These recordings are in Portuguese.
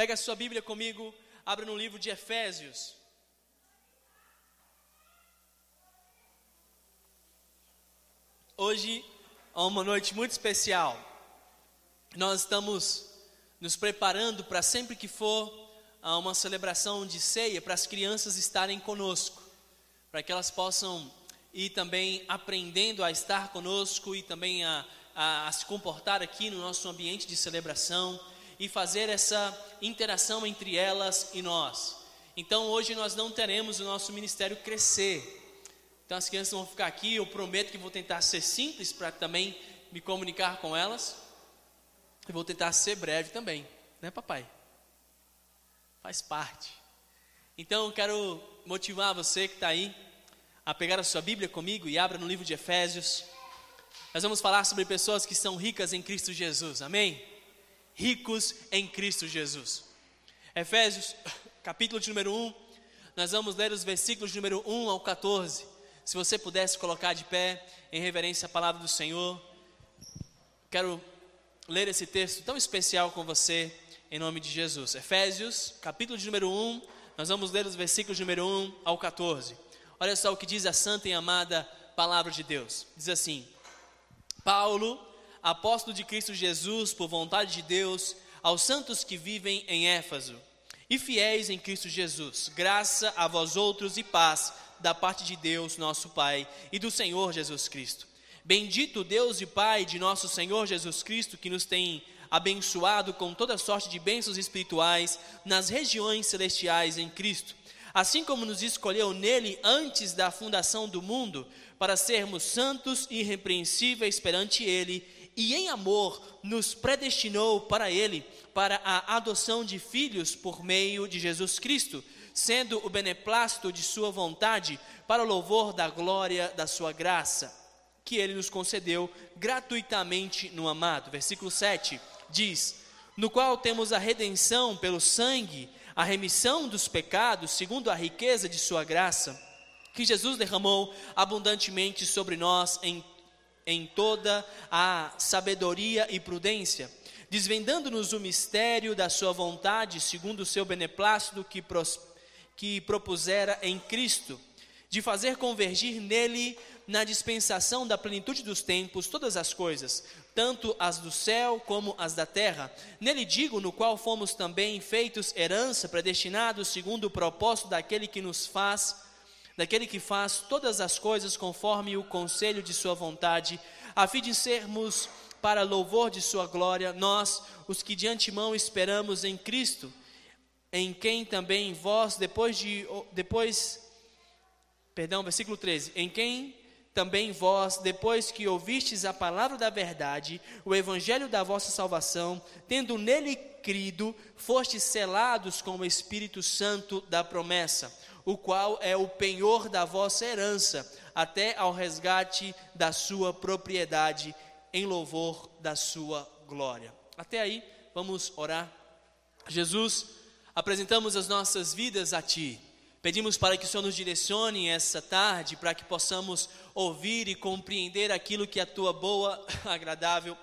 Pega a sua Bíblia comigo, abra no livro de Efésios. Hoje é uma noite muito especial. Nós estamos nos preparando para sempre que for uma celebração de ceia, para as crianças estarem conosco, para que elas possam ir também aprendendo a estar conosco e também a, a, a se comportar aqui no nosso ambiente de celebração e fazer essa interação entre elas e nós. Então hoje nós não teremos o nosso ministério crescer, então as crianças vão ficar aqui, eu prometo que vou tentar ser simples para também me comunicar com elas. E vou tentar ser breve também, né, papai? Faz parte. Então eu quero motivar você que está aí a pegar a sua Bíblia comigo e abra no livro de Efésios. Nós vamos falar sobre pessoas que são ricas em Cristo Jesus, amém? Ricos em Cristo Jesus. Efésios, capítulo de número 1, nós vamos ler os versículos de número 1 ao 14. Se você pudesse colocar de pé em reverência à palavra do Senhor, quero ler esse texto tão especial com você em nome de Jesus. Efésios, capítulo de número 1, nós vamos ler os versículos de número 1 ao 14. Olha só o que diz a santa e amada palavra de Deus. Diz assim: Paulo, apóstolo de Cristo Jesus, por vontade de Deus, aos santos que vivem em Éfaso e fiéis em Cristo Jesus, graça a vós outros e paz da parte de Deus, nosso Pai, e do Senhor Jesus Cristo. Bendito Deus e Pai de nosso Senhor Jesus Cristo, que nos tem abençoado com toda sorte de bênçãos espirituais nas regiões celestiais em Cristo, assim como nos escolheu nele antes da fundação do mundo, para sermos santos e irrepreensíveis perante ele, e em amor nos predestinou para ele, para a adoção de filhos por meio de Jesus Cristo sendo o beneplácito de Sua vontade, para o louvor da glória da Sua graça, que Ele nos concedeu gratuitamente no amado. Versículo 7 diz: No qual temos a redenção pelo sangue, a remissão dos pecados, segundo a riqueza de Sua graça, que Jesus derramou abundantemente sobre nós em, em toda a sabedoria e prudência desvendando-nos o mistério da sua vontade, segundo o seu beneplácito que prosperou que propusera em Cristo, de fazer convergir nele, na dispensação da plenitude dos tempos, todas as coisas, tanto as do céu como as da terra. Nele digo, no qual fomos também feitos herança, predestinados segundo o propósito daquele que nos faz, daquele que faz todas as coisas conforme o conselho de Sua vontade, a fim de sermos para louvor de Sua glória, nós, os que de antemão esperamos em Cristo em quem também vós, depois de, depois, perdão, versículo 13, em quem também vós, depois que ouvistes a palavra da verdade, o evangelho da vossa salvação, tendo nele crido, fostes selados com o Espírito Santo da promessa, o qual é o penhor da vossa herança, até ao resgate da sua propriedade, em louvor da sua glória. Até aí, vamos orar. Jesus, apresentamos as nossas vidas a Ti. Pedimos para que o Senhor nos direcione essa tarde, para que possamos ouvir e compreender aquilo que é a Tua boa, agradável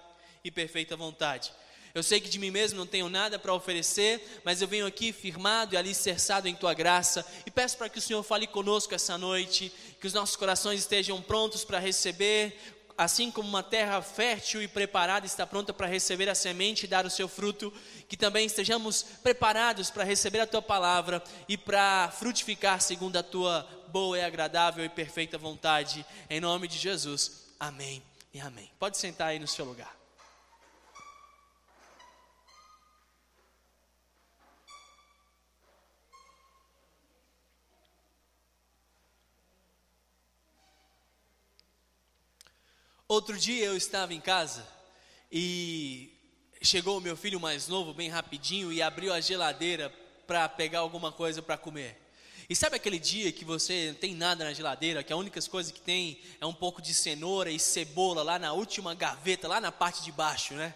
e perfeita vontade. Eu sei que de mim mesmo não tenho nada para oferecer, mas eu venho aqui firmado e alicerçado em Tua graça e peço para que o Senhor fale conosco essa noite, que os nossos corações estejam prontos para receber assim como uma terra fértil e preparada está pronta para receber a semente e dar o seu fruto, que também estejamos preparados para receber a tua palavra e para frutificar segundo a tua boa e agradável e perfeita vontade. Em nome de Jesus. Amém e amém. Pode sentar aí no seu lugar. Outro dia eu estava em casa e chegou o meu filho mais novo, bem rapidinho, e abriu a geladeira para pegar alguma coisa para comer. E sabe aquele dia que você não tem nada na geladeira, que a única coisa que tem é um pouco de cenoura e cebola lá na última gaveta, lá na parte de baixo, né?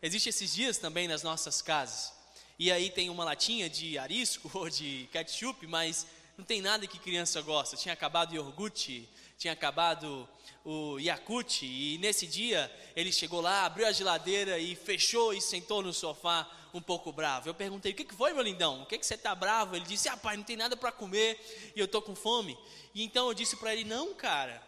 Existem esses dias também nas nossas casas. E aí tem uma latinha de arisco ou de ketchup, mas não tem nada que criança gosta. Tinha acabado iogurte, tinha acabado o Yakut, e nesse dia ele chegou lá, abriu a geladeira e fechou e sentou no sofá um pouco bravo. Eu perguntei: o que, que foi, meu lindão? O que, que você está bravo? Ele disse: ah, pai, não tem nada para comer e eu estou com fome. E então eu disse para ele: não, cara,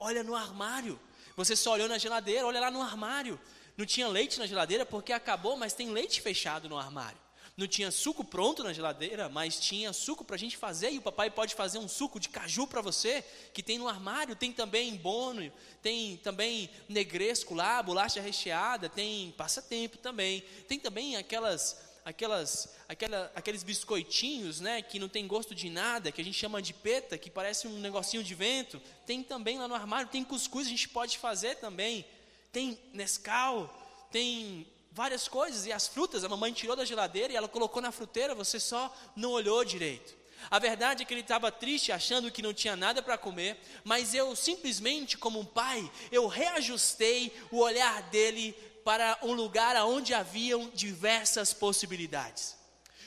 olha no armário. Você só olhou na geladeira, olha lá no armário. Não tinha leite na geladeira porque acabou, mas tem leite fechado no armário. Não tinha suco pronto na geladeira, mas tinha suco para a gente fazer. E o papai pode fazer um suco de caju para você, que tem no armário. Tem também bono, tem também negresco lá, bolacha recheada, tem passatempo também. Tem também aquelas aquelas, aquela, aqueles biscoitinhos, né, que não tem gosto de nada, que a gente chama de peta, que parece um negocinho de vento. Tem também lá no armário, tem cuscuz, a gente pode fazer também. Tem Nescau, tem várias coisas, e as frutas a mamãe tirou da geladeira e ela colocou na fruteira, você só não olhou direito. A verdade é que ele estava triste, achando que não tinha nada para comer, mas eu simplesmente, como um pai, eu reajustei o olhar dele para um lugar onde haviam diversas possibilidades.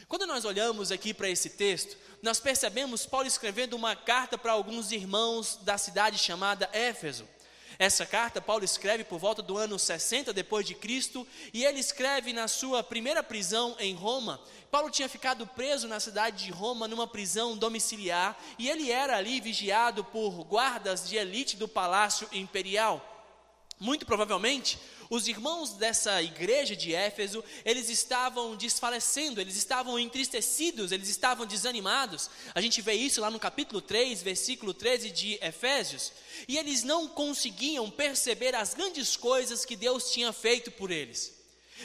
Quando nós olhamos aqui para esse texto, nós percebemos Paulo escrevendo uma carta para alguns irmãos da cidade chamada Éfeso. Essa carta Paulo escreve por volta do ano 60 depois de Cristo, e ele escreve na sua primeira prisão em Roma. Paulo tinha ficado preso na cidade de Roma numa prisão domiciliar, e ele era ali vigiado por guardas de elite do palácio imperial. Muito provavelmente, os irmãos dessa igreja de Éfeso, eles estavam desfalecendo, eles estavam entristecidos, eles estavam desanimados. A gente vê isso lá no capítulo 3, versículo 13 de Efésios. E eles não conseguiam perceber as grandes coisas que Deus tinha feito por eles.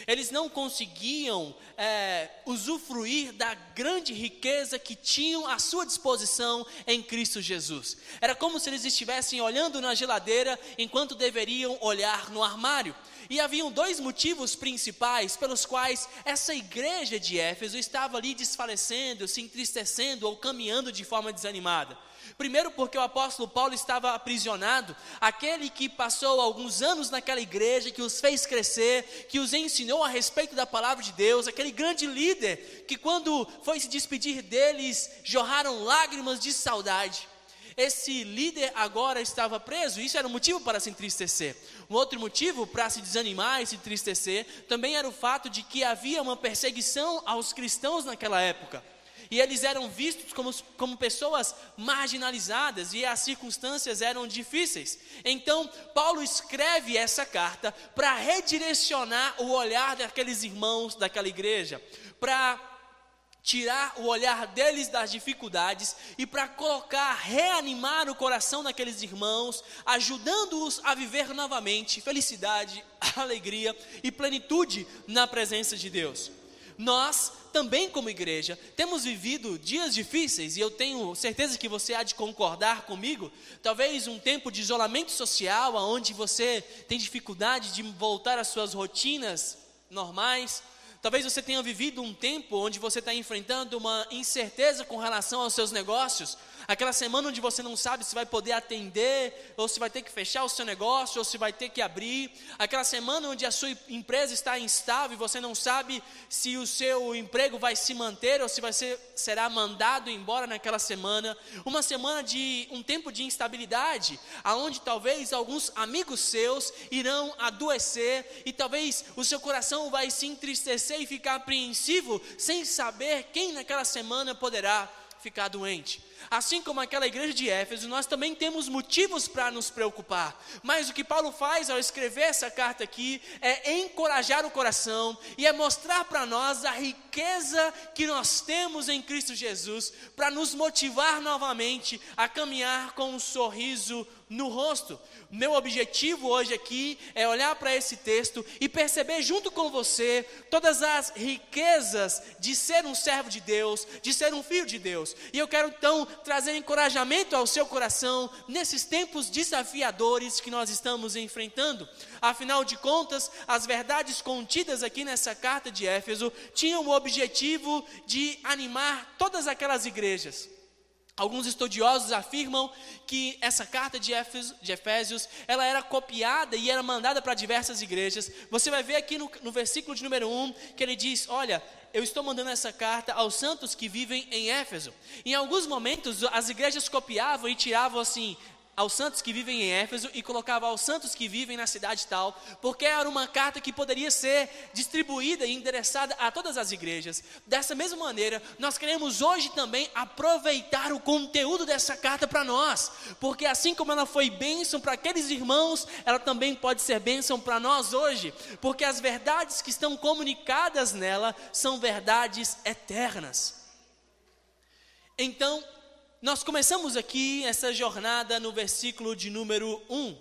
Eles não conseguiam é, usufruir da grande riqueza que tinham à sua disposição em Cristo Jesus. Era como se eles estivessem olhando na geladeira enquanto deveriam olhar no armário. E haviam dois motivos principais pelos quais essa igreja de Éfeso estava ali desfalecendo, se entristecendo ou caminhando de forma desanimada. Primeiro, porque o apóstolo Paulo estava aprisionado, aquele que passou alguns anos naquela igreja, que os fez crescer, que os ensinou a respeito da palavra de Deus, aquele grande líder que, quando foi se despedir deles, jorraram lágrimas de saudade. Esse líder agora estava preso, isso era um motivo para se entristecer. Um outro motivo para se desanimar e se entristecer também era o fato de que havia uma perseguição aos cristãos naquela época e eles eram vistos como, como pessoas marginalizadas e as circunstâncias eram difíceis. Então, Paulo escreve essa carta para redirecionar o olhar daqueles irmãos daquela igreja, para tirar o olhar deles das dificuldades e para colocar, reanimar o coração daqueles irmãos, ajudando-os a viver novamente felicidade, alegria e plenitude na presença de Deus. Nós também, como igreja, temos vivido dias difíceis, e eu tenho certeza que você há de concordar comigo. Talvez um tempo de isolamento social, onde você tem dificuldade de voltar às suas rotinas normais. Talvez você tenha vivido um tempo onde você está enfrentando uma incerteza com relação aos seus negócios, aquela semana onde você não sabe se vai poder atender, ou se vai ter que fechar o seu negócio, ou se vai ter que abrir, aquela semana onde a sua empresa está instável e você não sabe se o seu emprego vai se manter ou se vai ser, será mandado embora naquela semana, uma semana de um tempo de instabilidade, aonde talvez alguns amigos seus irão adoecer e talvez o seu coração vai se entristecer e ficar apreensivo sem saber quem naquela semana poderá ficar doente. Assim como aquela igreja de Éfeso, nós também temos motivos para nos preocupar. Mas o que Paulo faz ao escrever essa carta aqui é encorajar o coração e é mostrar para nós a riqueza que nós temos em Cristo Jesus para nos motivar novamente a caminhar com um sorriso no rosto. Meu objetivo hoje aqui é olhar para esse texto e perceber junto com você todas as riquezas de ser um servo de Deus, de ser um filho de Deus. E eu quero então trazer encorajamento ao seu coração nesses tempos desafiadores que nós estamos enfrentando. Afinal de contas, as verdades contidas aqui nessa carta de Éfeso tinham o objetivo de animar todas aquelas igrejas. Alguns estudiosos afirmam que essa carta de Efésios, ela era copiada e era mandada para diversas igrejas. Você vai ver aqui no, no versículo de número 1 que ele diz: Olha, eu estou mandando essa carta aos santos que vivem em Éfeso. Em alguns momentos, as igrejas copiavam e tiravam assim: aos santos que vivem em Éfeso e colocava aos santos que vivem na cidade tal, porque era uma carta que poderia ser distribuída e endereçada a todas as igrejas. Dessa mesma maneira, nós queremos hoje também aproveitar o conteúdo dessa carta para nós, porque assim como ela foi bênção para aqueles irmãos, ela também pode ser bênção para nós hoje, porque as verdades que estão comunicadas nela são verdades eternas. Então, nós começamos aqui essa jornada no versículo de número 1.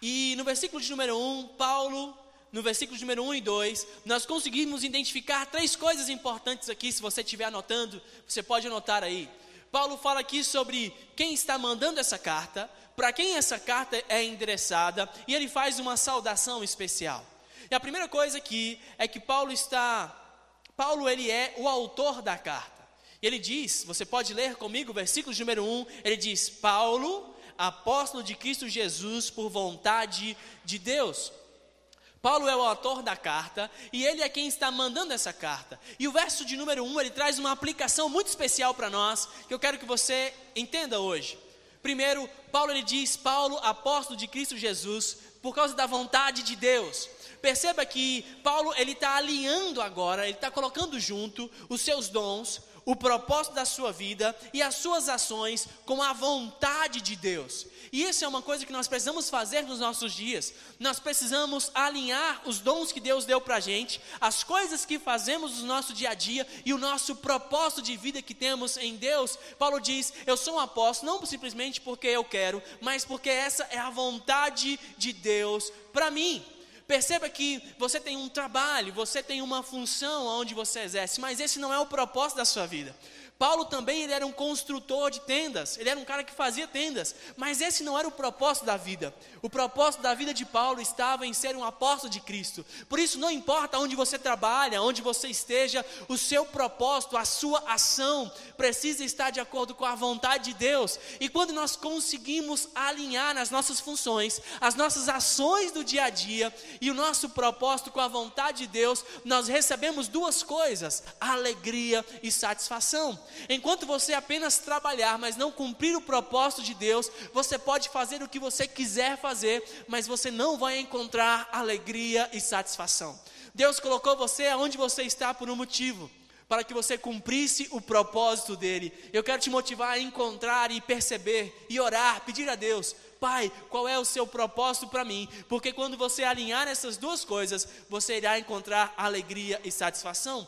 E no versículo de número 1, Paulo, no versículo de número 1 e 2, nós conseguimos identificar três coisas importantes aqui. Se você estiver anotando, você pode anotar aí. Paulo fala aqui sobre quem está mandando essa carta, para quem essa carta é endereçada, e ele faz uma saudação especial. E a primeira coisa aqui é que Paulo está, Paulo ele é o autor da carta. E ele diz, você pode ler comigo o versículo número 1, ele diz: Paulo, apóstolo de Cristo Jesus por vontade de Deus. Paulo é o autor da carta e ele é quem está mandando essa carta. E o verso de número 1 ele traz uma aplicação muito especial para nós que eu quero que você entenda hoje. Primeiro, Paulo ele diz: Paulo, apóstolo de Cristo Jesus, por causa da vontade de Deus. Perceba que Paulo ele está alinhando agora, ele está colocando junto os seus dons, o propósito da sua vida e as suas ações com a vontade de Deus. E isso é uma coisa que nós precisamos fazer nos nossos dias. Nós precisamos alinhar os dons que Deus deu para a gente, as coisas que fazemos no nosso dia a dia e o nosso propósito de vida que temos em Deus. Paulo diz: Eu sou um apóstolo, não simplesmente porque eu quero, mas porque essa é a vontade de Deus para mim. Perceba que você tem um trabalho, você tem uma função onde você exerce, mas esse não é o propósito da sua vida. Paulo também ele era um construtor de tendas, ele era um cara que fazia tendas, mas esse não era o propósito da vida. O propósito da vida de Paulo estava em ser um apóstolo de Cristo. Por isso, não importa onde você trabalha, onde você esteja, o seu propósito, a sua ação precisa estar de acordo com a vontade de Deus. E quando nós conseguimos alinhar nas nossas funções, as nossas ações do dia a dia e o nosso propósito com a vontade de Deus, nós recebemos duas coisas: alegria e satisfação. Enquanto você apenas trabalhar, mas não cumprir o propósito de Deus, você pode fazer o que você quiser fazer, mas você não vai encontrar alegria e satisfação. Deus colocou você aonde você está por um motivo para que você cumprisse o propósito dele. Eu quero te motivar a encontrar e perceber e orar, pedir a Deus, Pai, qual é o seu propósito para mim? Porque quando você alinhar essas duas coisas, você irá encontrar alegria e satisfação.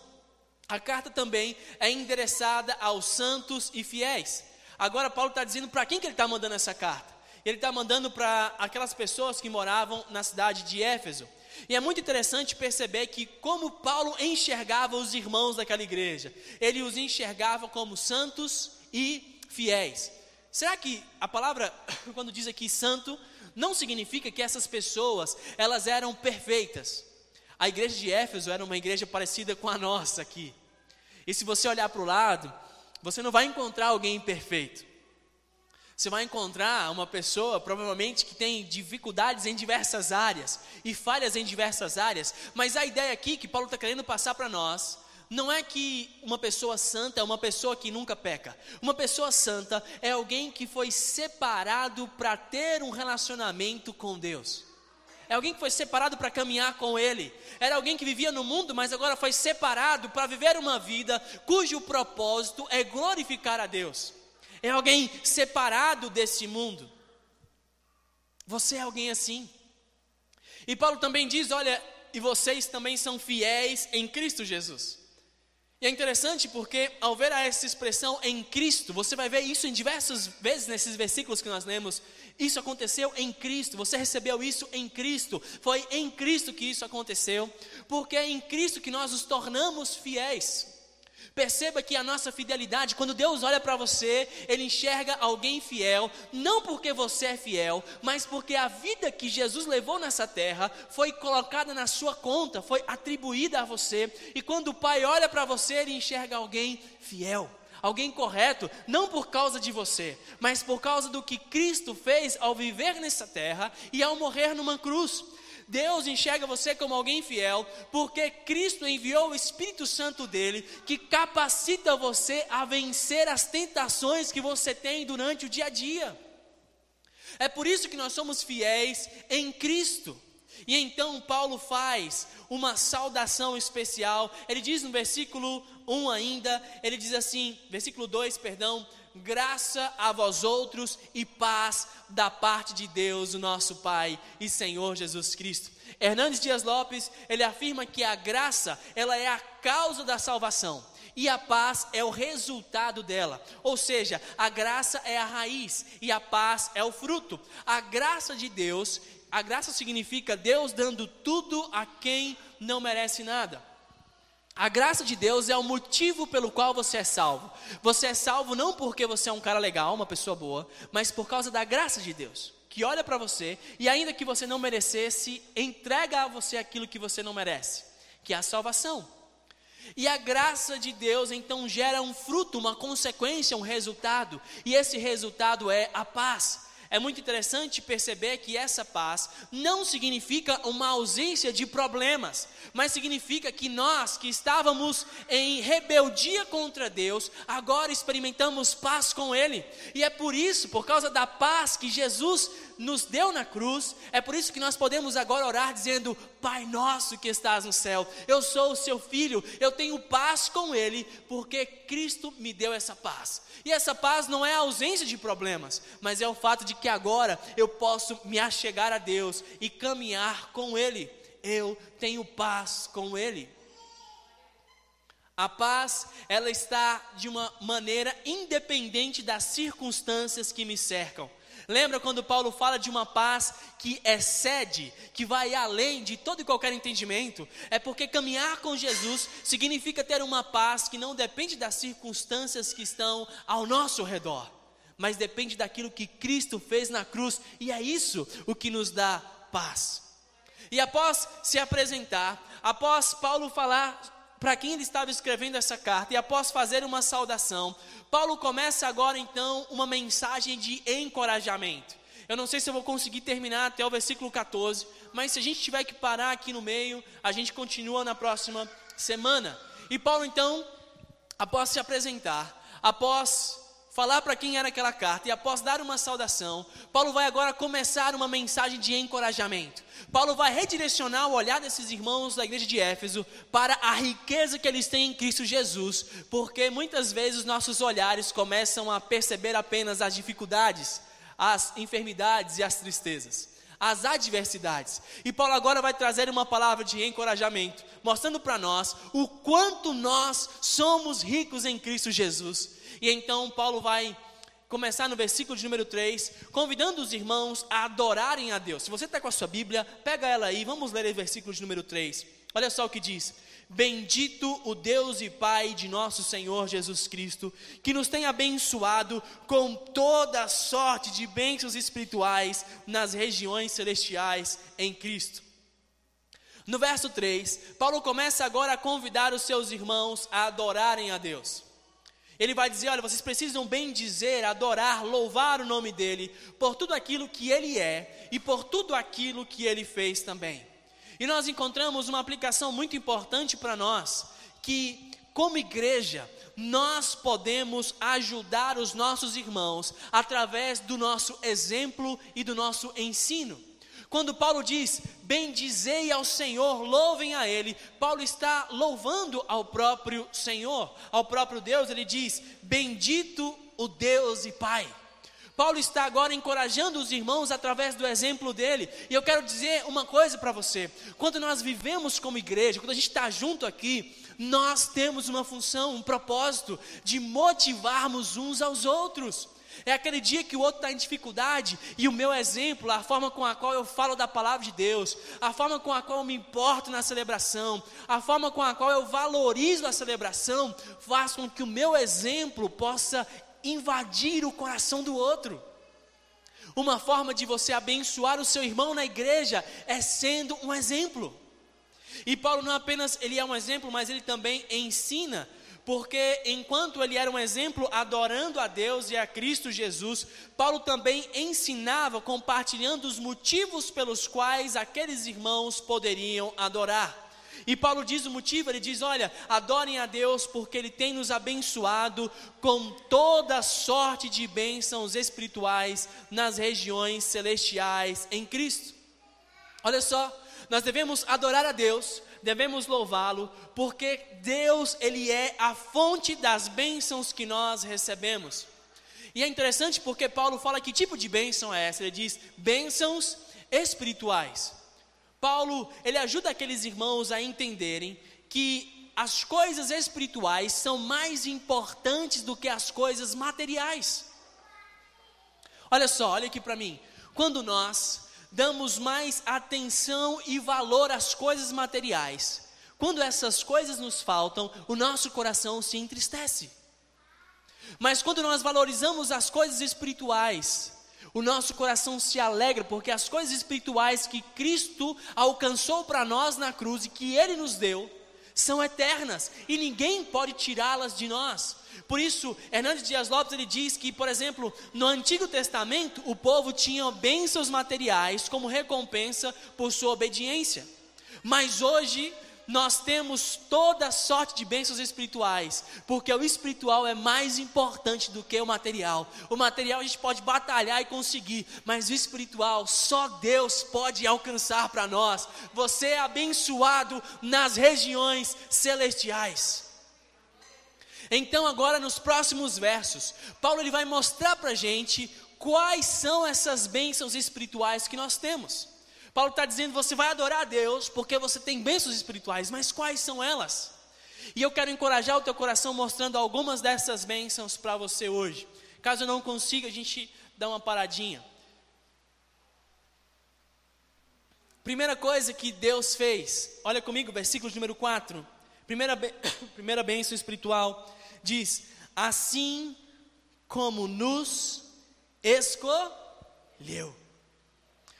A carta também é endereçada aos santos e fiéis. Agora, Paulo está dizendo para quem que ele está mandando essa carta. Ele está mandando para aquelas pessoas que moravam na cidade de Éfeso. E é muito interessante perceber que, como Paulo enxergava os irmãos daquela igreja, ele os enxergava como santos e fiéis. Será que a palavra, quando diz aqui santo, não significa que essas pessoas elas eram perfeitas? A igreja de Éfeso era uma igreja parecida com a nossa aqui. E se você olhar para o lado, você não vai encontrar alguém perfeito. Você vai encontrar uma pessoa, provavelmente, que tem dificuldades em diversas áreas e falhas em diversas áreas, mas a ideia aqui que Paulo está querendo passar para nós não é que uma pessoa santa é uma pessoa que nunca peca. Uma pessoa santa é alguém que foi separado para ter um relacionamento com Deus é alguém que foi separado para caminhar com Ele. Era alguém que vivia no mundo, mas agora foi separado para viver uma vida cujo propósito é glorificar a Deus. É alguém separado desse mundo. Você é alguém assim. E Paulo também diz: olha, e vocês também são fiéis em Cristo Jesus. E é interessante porque, ao ver essa expressão em Cristo, você vai ver isso em diversas vezes nesses versículos que nós lemos. Isso aconteceu em Cristo, você recebeu isso em Cristo, foi em Cristo que isso aconteceu, porque é em Cristo que nós nos tornamos fiéis. Perceba que a nossa fidelidade, quando Deus olha para você, Ele enxerga alguém fiel, não porque você é fiel, mas porque a vida que Jesus levou nessa terra foi colocada na sua conta, foi atribuída a você, e quando o Pai olha para você, Ele enxerga alguém fiel alguém correto, não por causa de você, mas por causa do que Cristo fez ao viver nessa terra e ao morrer numa cruz. Deus enxerga você como alguém fiel, porque Cristo enviou o Espírito Santo dele, que capacita você a vencer as tentações que você tem durante o dia a dia. É por isso que nós somos fiéis em Cristo. E então Paulo faz uma saudação especial. Ele diz no versículo 1 ainda, ele diz assim, versículo 2, perdão, graça a vós outros e paz da parte de Deus, o nosso Pai e Senhor Jesus Cristo. Hernandes Dias Lopes, ele afirma que a graça, ela é a causa da salvação e a paz é o resultado dela. Ou seja, a graça é a raiz e a paz é o fruto. A graça de Deus, a graça significa Deus dando tudo a quem não merece nada. A graça de Deus é o motivo pelo qual você é salvo. Você é salvo não porque você é um cara legal, uma pessoa boa, mas por causa da graça de Deus, que olha para você e, ainda que você não merecesse, entrega a você aquilo que você não merece, que é a salvação. E a graça de Deus então gera um fruto, uma consequência, um resultado, e esse resultado é a paz. É muito interessante perceber que essa paz não significa uma ausência de problemas, mas significa que nós que estávamos em rebeldia contra Deus, agora experimentamos paz com Ele. E é por isso, por causa da paz que Jesus nos deu na cruz, é por isso que nós podemos agora orar dizendo: Pai nosso que estás no céu, eu sou o seu filho, eu tenho paz com Ele, porque Cristo me deu essa paz. E essa paz não é a ausência de problemas, mas é o fato de que agora eu posso me achegar a Deus e caminhar com Ele. Eu tenho paz com Ele. A paz, ela está de uma maneira independente das circunstâncias que me cercam. Lembra quando Paulo fala de uma paz que excede, que vai além de todo e qualquer entendimento? É porque caminhar com Jesus significa ter uma paz que não depende das circunstâncias que estão ao nosso redor, mas depende daquilo que Cristo fez na cruz, e é isso o que nos dá paz. E após se apresentar, após Paulo falar para quem ele estava escrevendo essa carta, e após fazer uma saudação, Paulo começa agora então uma mensagem de encorajamento. Eu não sei se eu vou conseguir terminar até o versículo 14, mas se a gente tiver que parar aqui no meio, a gente continua na próxima semana. E Paulo então, após se apresentar, após falar para quem era aquela carta e após dar uma saudação, Paulo vai agora começar uma mensagem de encorajamento. Paulo vai redirecionar o olhar desses irmãos da igreja de Éfeso para a riqueza que eles têm em Cristo Jesus, porque muitas vezes nossos olhares começam a perceber apenas as dificuldades, as enfermidades e as tristezas as adversidades. E Paulo agora vai trazer uma palavra de encorajamento, mostrando para nós o quanto nós somos ricos em Cristo Jesus. E então Paulo vai começar no versículo de número 3, convidando os irmãos a adorarem a Deus. Se você está com a sua Bíblia, pega ela aí, vamos ler o versículo de número 3. Olha só o que diz: Bendito o Deus e Pai de nosso Senhor Jesus Cristo, que nos tem abençoado com toda sorte de bênçãos espirituais nas regiões celestiais em Cristo. No verso 3, Paulo começa agora a convidar os seus irmãos a adorarem a Deus. Ele vai dizer: olha, vocês precisam bem dizer, adorar, louvar o nome dele por tudo aquilo que ele é e por tudo aquilo que ele fez também. E nós encontramos uma aplicação muito importante para nós, que como igreja, nós podemos ajudar os nossos irmãos através do nosso exemplo e do nosso ensino. Quando Paulo diz, bendizei ao Senhor, louvem a Ele, Paulo está louvando ao próprio Senhor, ao próprio Deus, ele diz, bendito o Deus e Pai. Paulo está agora encorajando os irmãos através do exemplo dele, e eu quero dizer uma coisa para você: quando nós vivemos como igreja, quando a gente está junto aqui, nós temos uma função, um propósito de motivarmos uns aos outros. É aquele dia que o outro está em dificuldade e o meu exemplo, a forma com a qual eu falo da palavra de Deus, a forma com a qual eu me importo na celebração, a forma com a qual eu valorizo a celebração, faz com que o meu exemplo possa invadir o coração do outro. Uma forma de você abençoar o seu irmão na igreja é sendo um exemplo. E Paulo não apenas ele é um exemplo, mas ele também ensina porque enquanto ele era um exemplo adorando a Deus e a Cristo Jesus, Paulo também ensinava, compartilhando os motivos pelos quais aqueles irmãos poderiam adorar. E Paulo diz o motivo, ele diz: olha, adorem a Deus porque Ele tem nos abençoado com toda sorte de bênçãos espirituais nas regiões celestiais em Cristo. Olha só, nós devemos adorar a Deus, devemos louvá-lo, porque Deus, Ele é a fonte das bênçãos que nós recebemos. E é interessante porque Paulo fala que tipo de bênção é essa, ele diz bênçãos espirituais. Paulo, ele ajuda aqueles irmãos a entenderem que as coisas espirituais são mais importantes do que as coisas materiais. Olha só, olha aqui para mim. Quando nós damos mais atenção e valor às coisas materiais, quando essas coisas nos faltam, o nosso coração se entristece. Mas quando nós valorizamos as coisas espirituais, o nosso coração se alegra, porque as coisas espirituais que Cristo alcançou para nós na cruz e que Ele nos deu, são eternas e ninguém pode tirá-las de nós. Por isso, Hernandes Dias Lopes ele diz que, por exemplo, no Antigo Testamento, o povo tinha bênçãos materiais como recompensa por sua obediência. Mas hoje nós temos toda sorte de bênçãos espirituais, porque o espiritual é mais importante do que o material. O material a gente pode batalhar e conseguir, mas o espiritual só Deus pode alcançar para nós. Você é abençoado nas regiões celestiais. Então, agora nos próximos versos, Paulo ele vai mostrar para a gente quais são essas bênçãos espirituais que nós temos. Paulo está dizendo: você vai adorar a Deus porque você tem bênçãos espirituais, mas quais são elas? E eu quero encorajar o teu coração mostrando algumas dessas bênçãos para você hoje. Caso eu não consiga, a gente dá uma paradinha. Primeira coisa que Deus fez, olha comigo, versículo número 4. Primeira, primeira bênção espiritual diz: Assim como nos escolheu.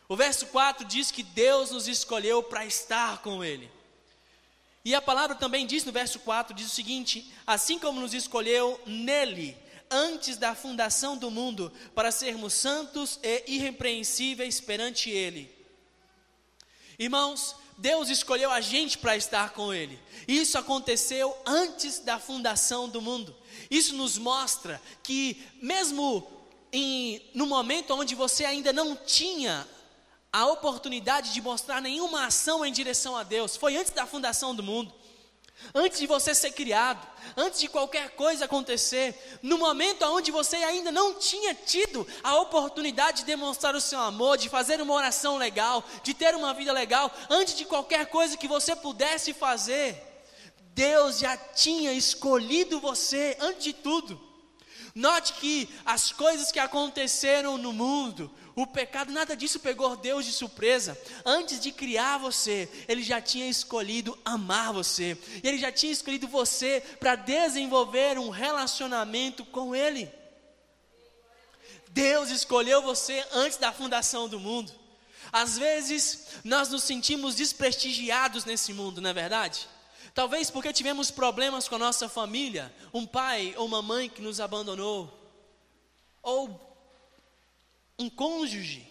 O verso 4 diz que Deus nos escolheu para estar com Ele. E a palavra também diz no verso 4: diz o seguinte: Assim como nos escolheu nele, antes da fundação do mundo, para sermos santos e irrepreensíveis perante Ele. Irmãos, Deus escolheu a gente para estar com Ele. Isso aconteceu antes da fundação do mundo. Isso nos mostra que, mesmo em, no momento onde você ainda não tinha a oportunidade de mostrar nenhuma ação em direção a Deus foi antes da fundação do mundo. Antes de você ser criado, antes de qualquer coisa acontecer, no momento onde você ainda não tinha tido a oportunidade de demonstrar o seu amor, de fazer uma oração legal, de ter uma vida legal, antes de qualquer coisa que você pudesse fazer, Deus já tinha escolhido você antes de tudo. Note que as coisas que aconteceram no mundo, o pecado, nada disso pegou Deus de surpresa. Antes de criar você, Ele já tinha escolhido amar você. Ele já tinha escolhido você para desenvolver um relacionamento com Ele. Deus escolheu você antes da fundação do mundo. Às vezes, nós nos sentimos desprestigiados nesse mundo, não é verdade? Talvez porque tivemos problemas com a nossa família, um pai ou uma mãe que nos abandonou, ou um cônjuge,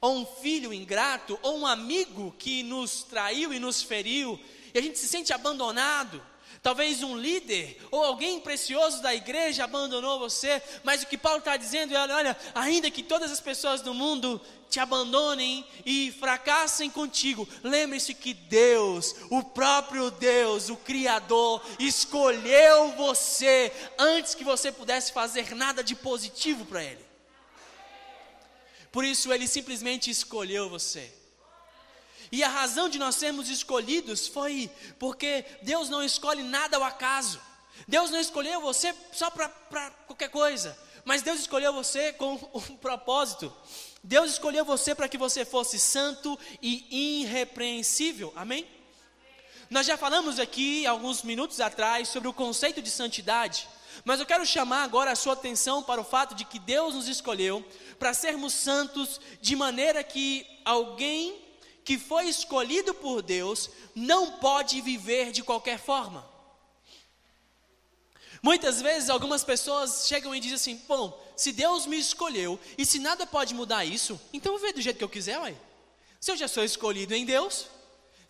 ou um filho ingrato, ou um amigo que nos traiu e nos feriu, e a gente se sente abandonado. Talvez um líder ou alguém precioso da igreja abandonou você, mas o que Paulo está dizendo é: olha, ainda que todas as pessoas do mundo te abandonem e fracassem contigo, lembre-se que Deus, o próprio Deus, o Criador, escolheu você antes que você pudesse fazer nada de positivo para Ele. Por isso ele simplesmente escolheu você. E a razão de nós sermos escolhidos foi porque Deus não escolhe nada ao acaso. Deus não escolheu você só para qualquer coisa, mas Deus escolheu você com um propósito. Deus escolheu você para que você fosse santo e irrepreensível. Amém? Nós já falamos aqui alguns minutos atrás sobre o conceito de santidade. Mas eu quero chamar agora a sua atenção para o fato de que Deus nos escolheu para sermos santos, de maneira que alguém que foi escolhido por Deus não pode viver de qualquer forma. Muitas vezes algumas pessoas chegam e dizem assim: bom, se Deus me escolheu e se nada pode mudar isso, então eu vou ver do jeito que eu quiser, ué. Se eu já sou escolhido em Deus,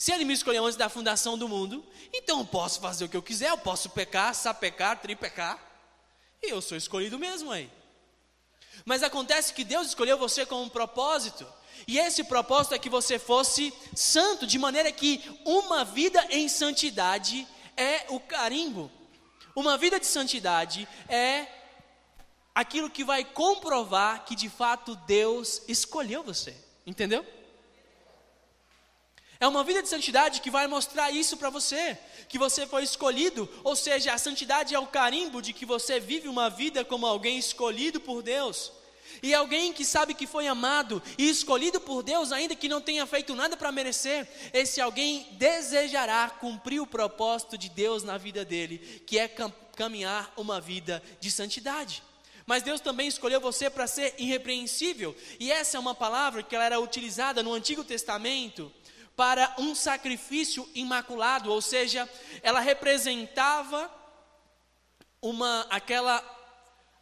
Se ele me escolheu antes da fundação do mundo, então eu posso fazer o que eu quiser, eu posso pecar, sapecar, tripecar. E eu sou escolhido mesmo aí. Mas acontece que Deus escolheu você com um propósito. E esse propósito é que você fosse santo, de maneira que uma vida em santidade é o carimbo. Uma vida de santidade é aquilo que vai comprovar que de fato Deus escolheu você. Entendeu? É uma vida de santidade que vai mostrar isso para você, que você foi escolhido, ou seja, a santidade é o carimbo de que você vive uma vida como alguém escolhido por Deus. E alguém que sabe que foi amado e escolhido por Deus, ainda que não tenha feito nada para merecer, esse alguém desejará cumprir o propósito de Deus na vida dele, que é caminhar uma vida de santidade. Mas Deus também escolheu você para ser irrepreensível, e essa é uma palavra que ela era utilizada no Antigo Testamento para um sacrifício imaculado, ou seja, ela representava uma aquela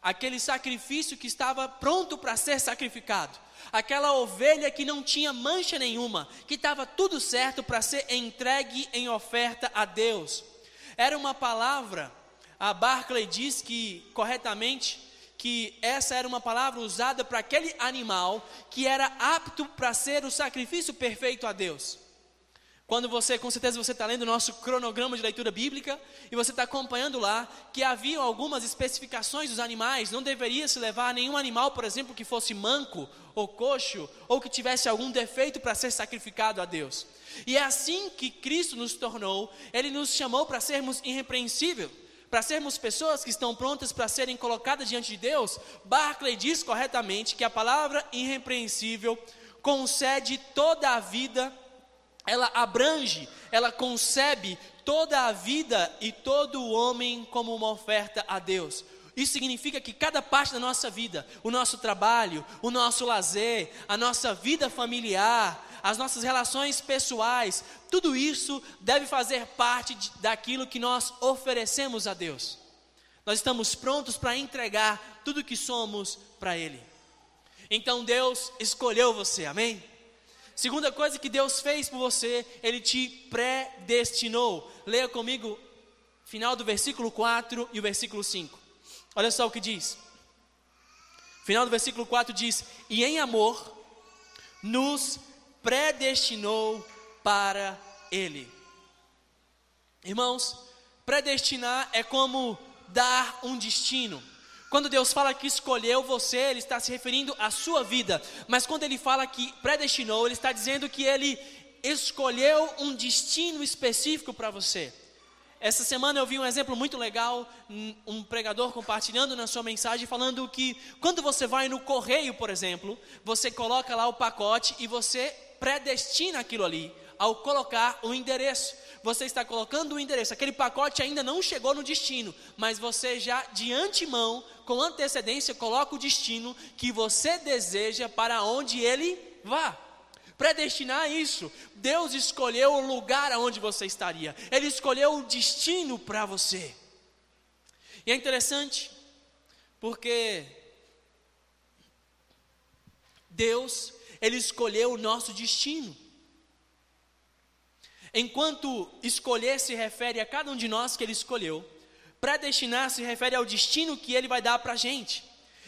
aquele sacrifício que estava pronto para ser sacrificado. Aquela ovelha que não tinha mancha nenhuma, que estava tudo certo para ser entregue em oferta a Deus. Era uma palavra, a Barclay diz que corretamente que essa era uma palavra usada para aquele animal que era apto para ser o sacrifício perfeito a Deus. Quando você, com certeza você está lendo o nosso cronograma de leitura bíblica e você está acompanhando lá que havia algumas especificações dos animais, não deveria se levar nenhum animal, por exemplo, que fosse manco ou coxo ou que tivesse algum defeito para ser sacrificado a Deus. E é assim que Cristo nos tornou, Ele nos chamou para sermos irrepreensíveis, para sermos pessoas que estão prontas para serem colocadas diante de Deus. Barclay diz corretamente que a palavra irrepreensível concede toda a vida ela abrange, ela concebe toda a vida e todo o homem como uma oferta a Deus. Isso significa que cada parte da nossa vida, o nosso trabalho, o nosso lazer, a nossa vida familiar, as nossas relações pessoais, tudo isso deve fazer parte de, daquilo que nós oferecemos a Deus. Nós estamos prontos para entregar tudo que somos para Ele. Então Deus escolheu você, amém? Segunda coisa que Deus fez por você, Ele te predestinou. Leia comigo, final do versículo 4 e o versículo 5. Olha só o que diz. Final do versículo 4 diz: E em amor nos predestinou para Ele. Irmãos, predestinar é como dar um destino. Quando Deus fala que escolheu você, Ele está se referindo à sua vida. Mas quando Ele fala que predestinou, Ele está dizendo que Ele escolheu um destino específico para você. Essa semana eu vi um exemplo muito legal, um pregador compartilhando na sua mensagem, falando que quando você vai no correio, por exemplo, você coloca lá o pacote e você predestina aquilo ali, ao colocar o endereço você está colocando o endereço. Aquele pacote ainda não chegou no destino, mas você já de antemão, com antecedência, coloca o destino que você deseja para onde ele vá. Predestinar isso. Deus escolheu o lugar aonde você estaria. Ele escolheu o destino para você. E é interessante, porque Deus, Ele escolheu o nosso destino. Enquanto escolher se refere a cada um de nós que ele escolheu, predestinar se refere ao destino que ele vai dar para a gente.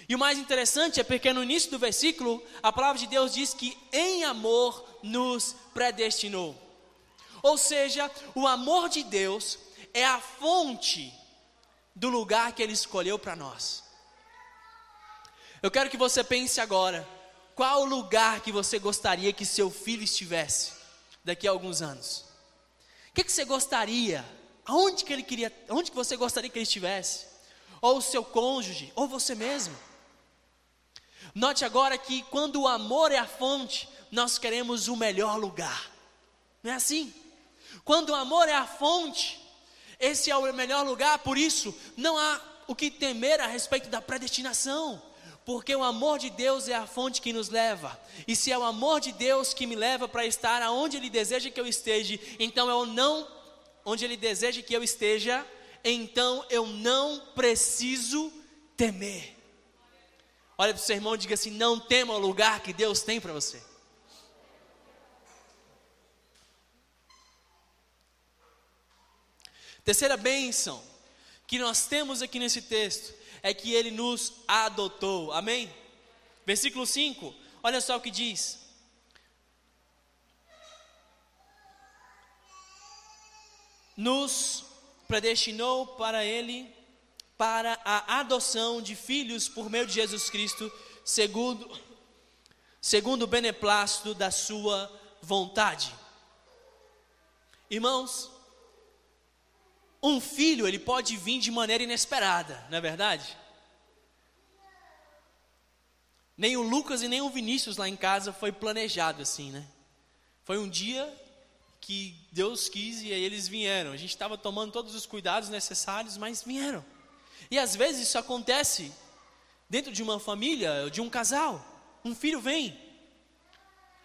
E o mais interessante é porque no início do versículo, a palavra de Deus diz que em amor nos predestinou. Ou seja, o amor de Deus é a fonte do lugar que ele escolheu para nós. Eu quero que você pense agora, qual o lugar que você gostaria que seu filho estivesse daqui a alguns anos? O que, que você gostaria? Aonde que ele queria? Onde que você gostaria que ele estivesse? Ou o seu cônjuge, ou você mesmo? Note agora que quando o amor é a fonte, nós queremos o melhor lugar. Não é assim? Quando o amor é a fonte, esse é o melhor lugar, por isso não há o que temer a respeito da predestinação porque o amor de Deus é a fonte que nos leva. E se é o amor de Deus que me leva para estar aonde Ele deseja que eu esteja, então eu não, onde Ele deseja que eu esteja, então eu não preciso temer. Olha para o seu irmão e diga assim: não tema o lugar que Deus tem para você. Terceira bênção que nós temos aqui nesse texto é que ele nos adotou. Amém? Versículo 5, olha só o que diz. Nos predestinou para ele para a adoção de filhos por meio de Jesus Cristo, segundo segundo o beneplácito da sua vontade. Irmãos, um filho, ele pode vir de maneira inesperada, não é verdade? Nem o Lucas e nem o Vinícius lá em casa foi planejado assim, né? Foi um dia que Deus quis e aí eles vieram. A gente estava tomando todos os cuidados necessários, mas vieram. E às vezes isso acontece dentro de uma família, de um casal. Um filho vem.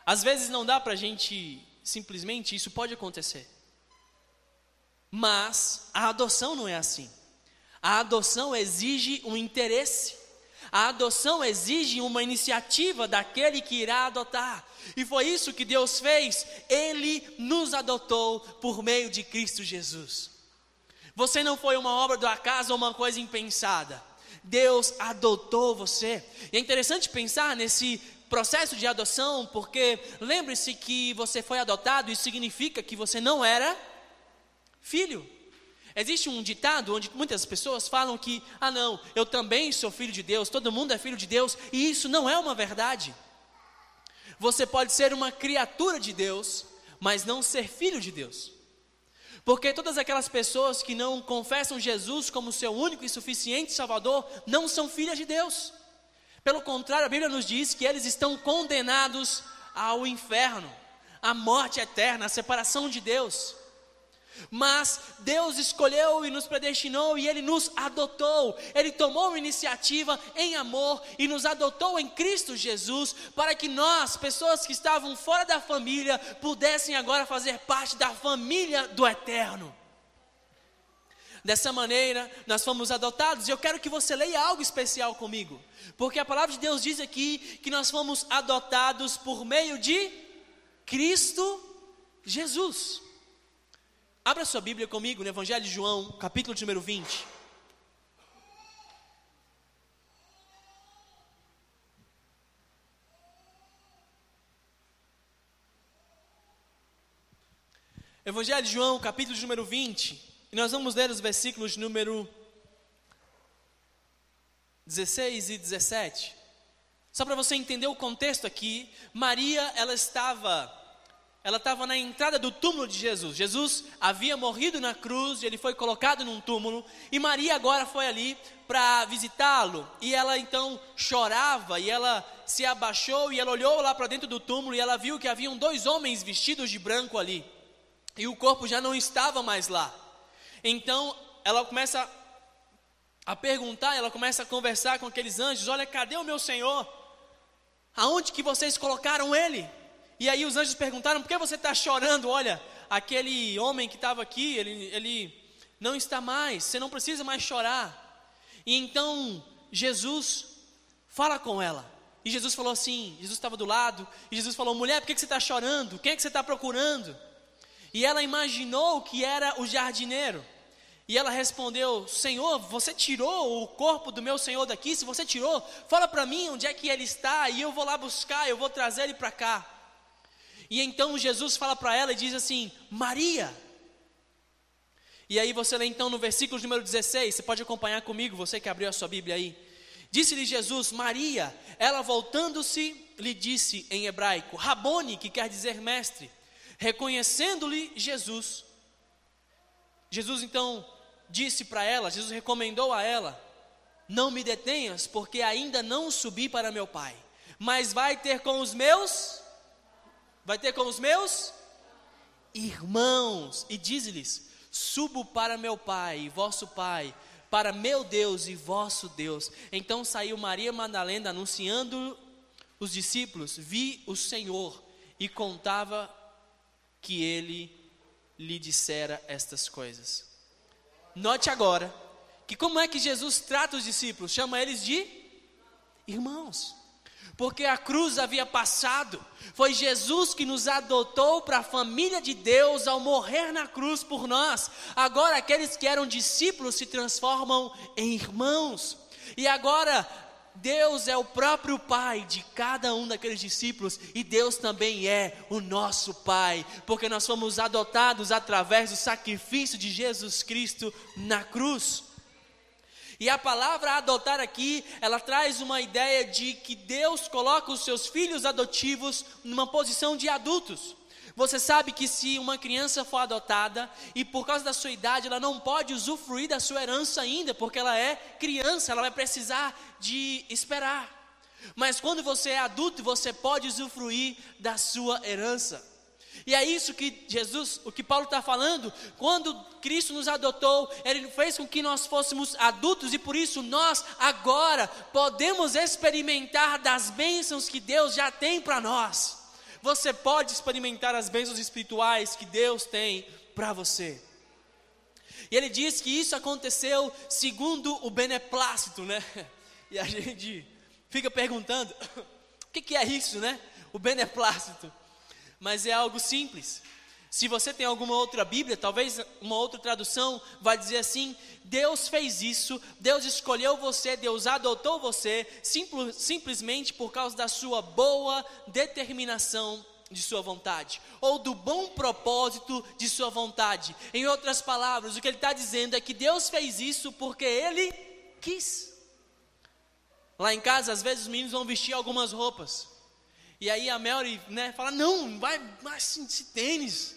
Às vezes não dá para a gente simplesmente, isso pode acontecer. Mas a adoção não é assim. A adoção exige um interesse. A adoção exige uma iniciativa daquele que irá adotar. E foi isso que Deus fez. Ele nos adotou por meio de Cristo Jesus. Você não foi uma obra do acaso ou uma coisa impensada. Deus adotou você. E é interessante pensar nesse processo de adoção, porque lembre-se que você foi adotado, isso significa que você não era filho. Existe um ditado onde muitas pessoas falam que, ah, não, eu também sou filho de Deus, todo mundo é filho de Deus, e isso não é uma verdade. Você pode ser uma criatura de Deus, mas não ser filho de Deus. Porque todas aquelas pessoas que não confessam Jesus como seu único e suficiente Salvador não são filhas de Deus. Pelo contrário, a Bíblia nos diz que eles estão condenados ao inferno, à morte eterna, à separação de Deus. Mas Deus escolheu e nos predestinou e Ele nos adotou. Ele tomou iniciativa em amor e nos adotou em Cristo Jesus para que nós, pessoas que estavam fora da família, pudessem agora fazer parte da família do Eterno. Dessa maneira, nós fomos adotados, e eu quero que você leia algo especial comigo, porque a palavra de Deus diz aqui que nós fomos adotados por meio de Cristo Jesus. Abra sua Bíblia comigo no Evangelho de João, capítulo de número 20. Evangelho de João, capítulo de número 20. E nós vamos ler os versículos número 16 e 17. Só para você entender o contexto aqui, Maria, ela estava ela estava na entrada do túmulo de Jesus. Jesus havia morrido na cruz, ele foi colocado num túmulo, e Maria agora foi ali para visitá-lo. E ela então chorava, e ela se abaixou, e ela olhou lá para dentro do túmulo, e ela viu que haviam dois homens vestidos de branco ali. E o corpo já não estava mais lá. Então ela começa a perguntar, ela começa a conversar com aqueles anjos: Olha, cadê o meu Senhor? Aonde que vocês colocaram ele? E aí os anjos perguntaram: Por que você está chorando? Olha, aquele homem que estava aqui, ele, ele não está mais, você não precisa mais chorar. E então Jesus fala com ela. E Jesus falou assim: Jesus estava do lado, e Jesus falou: Mulher, por que, que você está chorando? Quem é que você está procurando? E ela imaginou que era o jardineiro. E ela respondeu: Senhor, você tirou o corpo do meu senhor daqui? Se você tirou, fala para mim onde é que ele está e eu vou lá buscar, eu vou trazer ele para cá. E então Jesus fala para ela e diz assim: Maria. E aí você lê então no versículo número 16, você pode acompanhar comigo, você que abriu a sua Bíblia aí. Disse-lhe Jesus, Maria, ela voltando-se, lhe disse em hebraico, Rabone, que quer dizer mestre, reconhecendo-lhe Jesus. Jesus então disse para ela, Jesus recomendou a ela: Não me detenhas, porque ainda não subi para meu Pai, mas vai ter com os meus, vai ter com os meus irmãos, e diz-lhes: Subo para meu Pai, vosso Pai, para meu Deus e vosso Deus. Então saiu Maria Madalena anunciando os discípulos: Vi o Senhor, e contava que ele lhe dissera estas coisas. Note agora que como é que Jesus trata os discípulos? Chama eles de irmãos. Porque a cruz havia passado. Foi Jesus que nos adotou para a família de Deus ao morrer na cruz por nós. Agora, aqueles que eram discípulos se transformam em irmãos. E agora, Deus é o próprio Pai de cada um daqueles discípulos e Deus também é o nosso Pai, porque nós fomos adotados através do sacrifício de Jesus Cristo na cruz. E a palavra adotar aqui, ela traz uma ideia de que Deus coloca os seus filhos adotivos numa posição de adultos. Você sabe que se uma criança for adotada e por causa da sua idade ela não pode usufruir da sua herança ainda, porque ela é criança, ela vai precisar de esperar. Mas quando você é adulto, você pode usufruir da sua herança. E é isso que Jesus, o que Paulo está falando, quando Cristo nos adotou, Ele fez com que nós fôssemos adultos e por isso nós agora podemos experimentar das bênçãos que Deus já tem para nós. Você pode experimentar as bênçãos espirituais que Deus tem para você. E ele diz que isso aconteceu segundo o beneplácito, né? E a gente fica perguntando: o que, que é isso, né? O beneplácito mas é algo simples. Se você tem alguma outra Bíblia, talvez uma outra tradução vai dizer assim: Deus fez isso, Deus escolheu você, Deus adotou você, simples, simplesmente por causa da sua boa determinação de sua vontade, ou do bom propósito de sua vontade. Em outras palavras, o que ele está dizendo é que Deus fez isso porque Ele quis. Lá em casa, às vezes os meninos vão vestir algumas roupas. E aí a Mary né, fala: Não, vai, vai de tênis.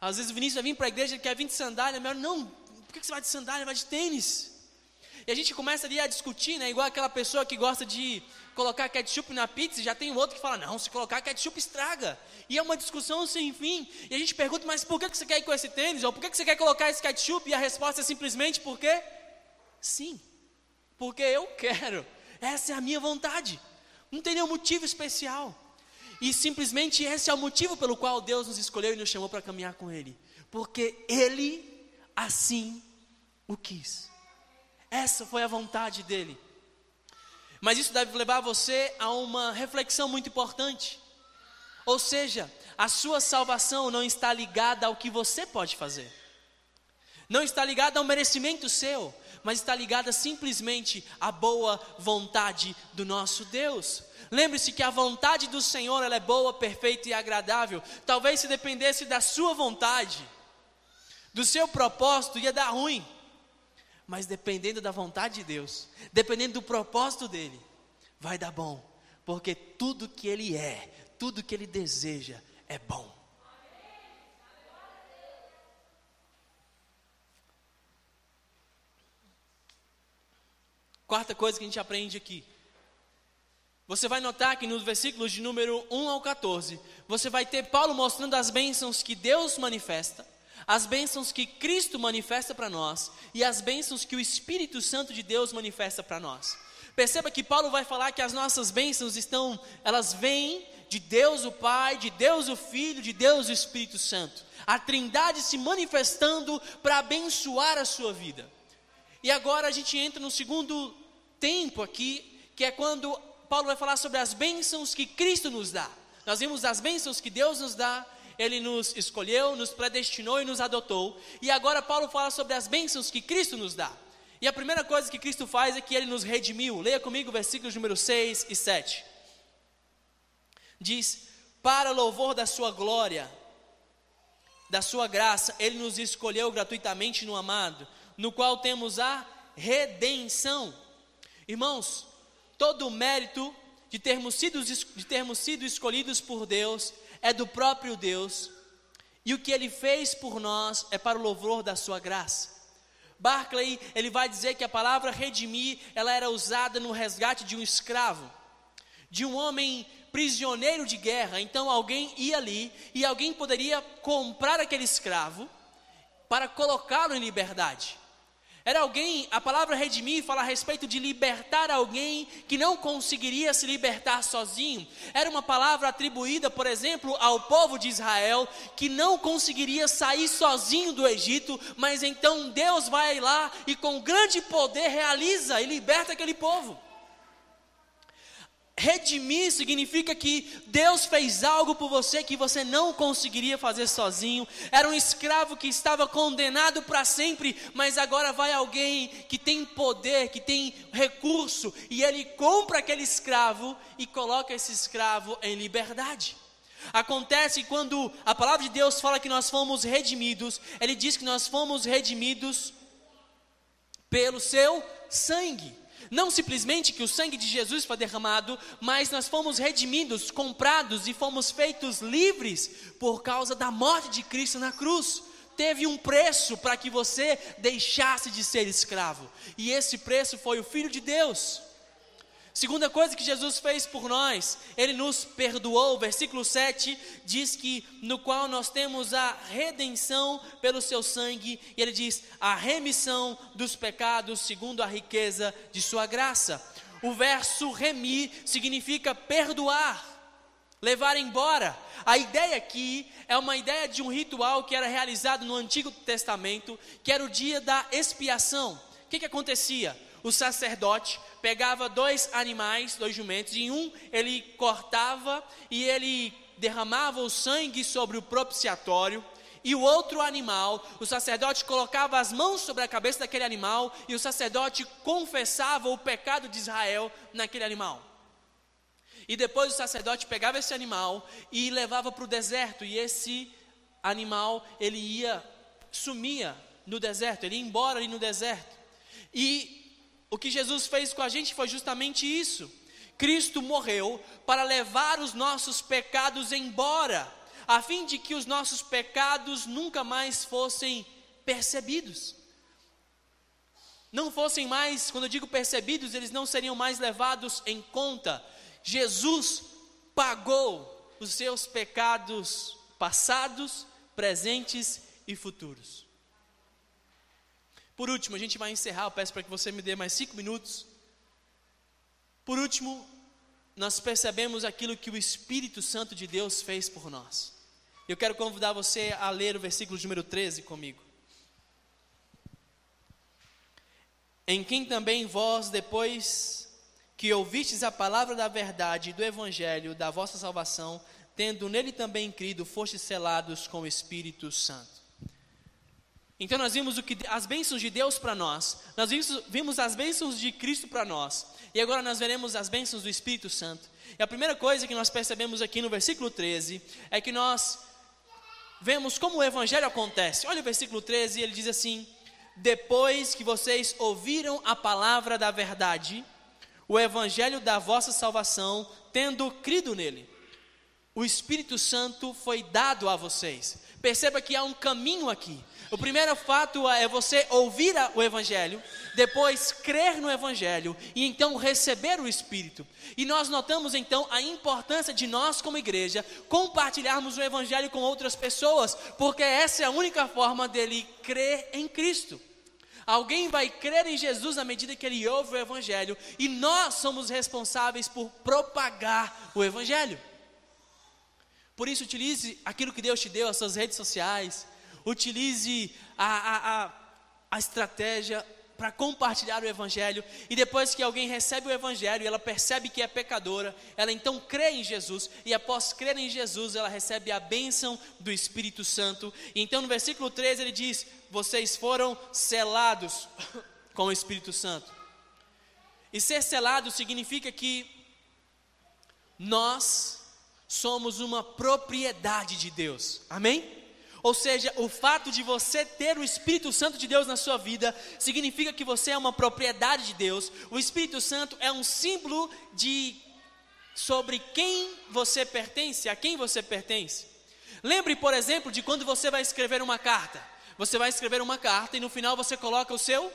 Às vezes o Vinícius vai vir para a igreja, ele quer vir de sandália. A Mary, não, por que você vai de sandália? Vai de tênis. E a gente começa ali a discutir, né? Igual aquela pessoa que gosta de colocar ketchup na pizza, e já tem outro que fala, não, se colocar ketchup estraga. E é uma discussão sem fim. E a gente pergunta, mas por que você quer ir com esse tênis? Ou por que você quer colocar esse ketchup? E a resposta é simplesmente porque sim. Porque eu quero. Essa é a minha vontade. Não tem nenhum motivo especial. E simplesmente esse é o motivo pelo qual Deus nos escolheu e nos chamou para caminhar com Ele. Porque Ele assim o quis. Essa foi a vontade dele. Mas isso deve levar você a uma reflexão muito importante. Ou seja, a sua salvação não está ligada ao que você pode fazer. Não está ligada ao merecimento seu, mas está ligada simplesmente à boa vontade do nosso Deus. Lembre-se que a vontade do Senhor ela é boa, perfeita e agradável. Talvez se dependesse da sua vontade, do seu propósito, ia dar ruim. Mas dependendo da vontade de Deus, dependendo do propósito dele, vai dar bom. Porque tudo que ele é, tudo que ele deseja é bom. Quarta coisa que a gente aprende aqui. Você vai notar que nos versículos de número 1 ao 14, você vai ter Paulo mostrando as bênçãos que Deus manifesta, as bênçãos que Cristo manifesta para nós e as bênçãos que o Espírito Santo de Deus manifesta para nós. Perceba que Paulo vai falar que as nossas bênçãos estão, elas vêm de Deus o Pai, de Deus o Filho, de Deus o Espírito Santo. A Trindade se manifestando para abençoar a sua vida. E agora a gente entra no segundo tempo aqui, que é quando Paulo vai falar sobre as bênçãos que Cristo nos dá. Nós vimos as bênçãos que Deus nos dá, Ele nos escolheu, nos predestinou e nos adotou. E agora Paulo fala sobre as bênçãos que Cristo nos dá. E a primeira coisa que Cristo faz é que Ele nos redimiu. Leia comigo versículos número 6 e 7. Diz: Para louvor da Sua glória, da Sua graça, Ele nos escolheu gratuitamente no amado, no qual temos a redenção. Irmãos, Todo o mérito de termos, sido, de termos sido escolhidos por Deus é do próprio Deus, e o que ele fez por nós é para o louvor da sua graça. Barclay, ele vai dizer que a palavra redimir, ela era usada no resgate de um escravo, de um homem prisioneiro de guerra. Então alguém ia ali e alguém poderia comprar aquele escravo para colocá-lo em liberdade. Era alguém, a palavra redimir fala a respeito de libertar alguém que não conseguiria se libertar sozinho. Era uma palavra atribuída, por exemplo, ao povo de Israel que não conseguiria sair sozinho do Egito, mas então Deus vai lá e com grande poder realiza e liberta aquele povo. Redimir significa que Deus fez algo por você que você não conseguiria fazer sozinho. Era um escravo que estava condenado para sempre, mas agora vai alguém que tem poder, que tem recurso, e ele compra aquele escravo e coloca esse escravo em liberdade. Acontece quando a palavra de Deus fala que nós fomos redimidos, ele diz que nós fomos redimidos pelo seu sangue. Não simplesmente que o sangue de Jesus foi derramado, mas nós fomos redimidos, comprados e fomos feitos livres por causa da morte de Cristo na cruz. Teve um preço para que você deixasse de ser escravo, e esse preço foi o Filho de Deus. Segunda coisa que Jesus fez por nós, ele nos perdoou. Versículo 7 diz que no qual nós temos a redenção pelo seu sangue, e ele diz a remissão dos pecados segundo a riqueza de sua graça. O verso remir significa perdoar, levar embora. A ideia aqui é uma ideia de um ritual que era realizado no Antigo Testamento, que era o dia da expiação. O que, que acontecia? O sacerdote pegava dois animais, dois jumentos, e um ele cortava e ele derramava o sangue sobre o propiciatório, e o outro animal, o sacerdote colocava as mãos sobre a cabeça daquele animal, e o sacerdote confessava o pecado de Israel naquele animal. E depois o sacerdote pegava esse animal e levava para o deserto, e esse animal ele ia, sumia no deserto, ele ia embora ali no deserto. E o que Jesus fez com a gente foi justamente isso. Cristo morreu para levar os nossos pecados embora, a fim de que os nossos pecados nunca mais fossem percebidos. Não fossem mais, quando eu digo percebidos, eles não seriam mais levados em conta. Jesus pagou os seus pecados passados, presentes e futuros. Por último, a gente vai encerrar. Eu peço para que você me dê mais cinco minutos. Por último, nós percebemos aquilo que o Espírito Santo de Deus fez por nós. Eu quero convidar você a ler o versículo número 13 comigo. Em quem também vós, depois que ouvistes a palavra da verdade do Evangelho da vossa salvação, tendo nele também crido, fostes selados com o Espírito Santo. Então nós vimos o que as bênçãos de Deus para nós, nós vimos, vimos as bênçãos de Cristo para nós, e agora nós veremos as bênçãos do Espírito Santo. E a primeira coisa que nós percebemos aqui no versículo 13 é que nós vemos como o evangelho acontece. Olha o versículo 13, ele diz assim: Depois que vocês ouviram a palavra da verdade, o evangelho da vossa salvação, tendo crido nele, o Espírito Santo foi dado a vocês. Perceba que há um caminho aqui. O primeiro fato é você ouvir o Evangelho, depois crer no Evangelho e então receber o Espírito. E nós notamos então a importância de nós, como igreja, compartilharmos o Evangelho com outras pessoas, porque essa é a única forma dele crer em Cristo. Alguém vai crer em Jesus à medida que ele ouve o Evangelho, e nós somos responsáveis por propagar o Evangelho. Por isso, utilize aquilo que Deus te deu, as suas redes sociais, utilize a, a, a, a estratégia para compartilhar o Evangelho, e depois que alguém recebe o Evangelho, ela percebe que é pecadora, ela então crê em Jesus, e após crer em Jesus, ela recebe a bênção do Espírito Santo. E então no versículo 13 ele diz: Vocês foram selados com o Espírito Santo. E ser selado significa que nós somos uma propriedade de Deus, amém? Ou seja, o fato de você ter o Espírito Santo de Deus na sua vida significa que você é uma propriedade de Deus. O Espírito Santo é um símbolo de sobre quem você pertence, a quem você pertence. Lembre, por exemplo, de quando você vai escrever uma carta. Você vai escrever uma carta e no final você coloca o seu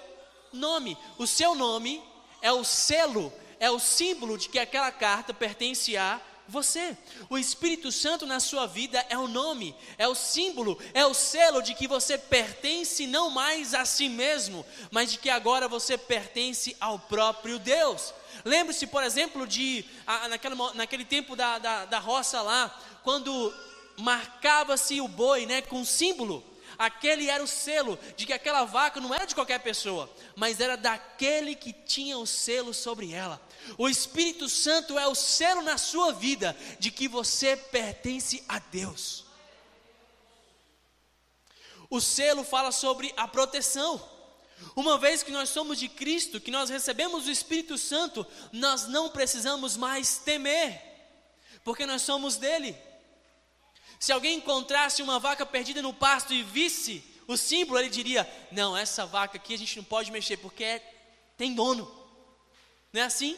nome. O seu nome é o selo, é o símbolo de que aquela carta pertence a você. O Espírito Santo na sua vida é o nome, é o símbolo, é o selo de que você pertence não mais a si mesmo, mas de que agora você pertence ao próprio Deus. Lembre-se, por exemplo, de naquele, naquele tempo da, da, da roça lá, quando marcava-se o boi né, com símbolo. aquele era o selo de que aquela vaca não era de qualquer pessoa, mas era daquele que tinha o selo sobre ela. O Espírito Santo é o selo na sua vida de que você pertence a Deus. O selo fala sobre a proteção. Uma vez que nós somos de Cristo, que nós recebemos o Espírito Santo, nós não precisamos mais temer, porque nós somos dele. Se alguém encontrasse uma vaca perdida no pasto e visse o símbolo, ele diria: Não, essa vaca aqui a gente não pode mexer, porque é, tem dono. Não é assim?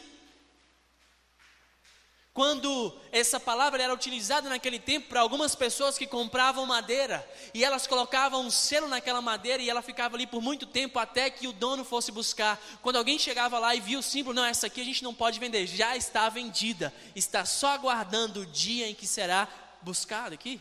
Quando essa palavra era utilizada naquele tempo para algumas pessoas que compravam madeira e elas colocavam um selo naquela madeira e ela ficava ali por muito tempo até que o dono fosse buscar. Quando alguém chegava lá e via o símbolo, não, essa aqui a gente não pode vender, já está vendida, está só aguardando o dia em que será buscada aqui.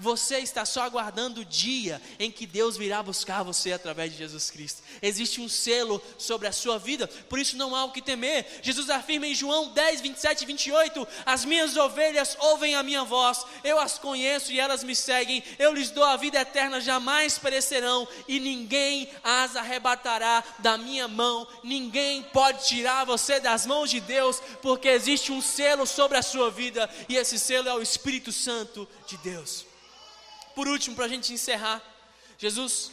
Você está só aguardando o dia em que Deus virá buscar você através de Jesus Cristo. Existe um selo sobre a sua vida, por isso não há o que temer. Jesus afirma em João 10, 27 e 28: As minhas ovelhas ouvem a minha voz, eu as conheço e elas me seguem, eu lhes dou a vida eterna, jamais perecerão, e ninguém as arrebatará da minha mão. Ninguém pode tirar você das mãos de Deus, porque existe um selo sobre a sua vida, e esse selo é o Espírito Santo de Deus. Por último, para a gente encerrar, Jesus,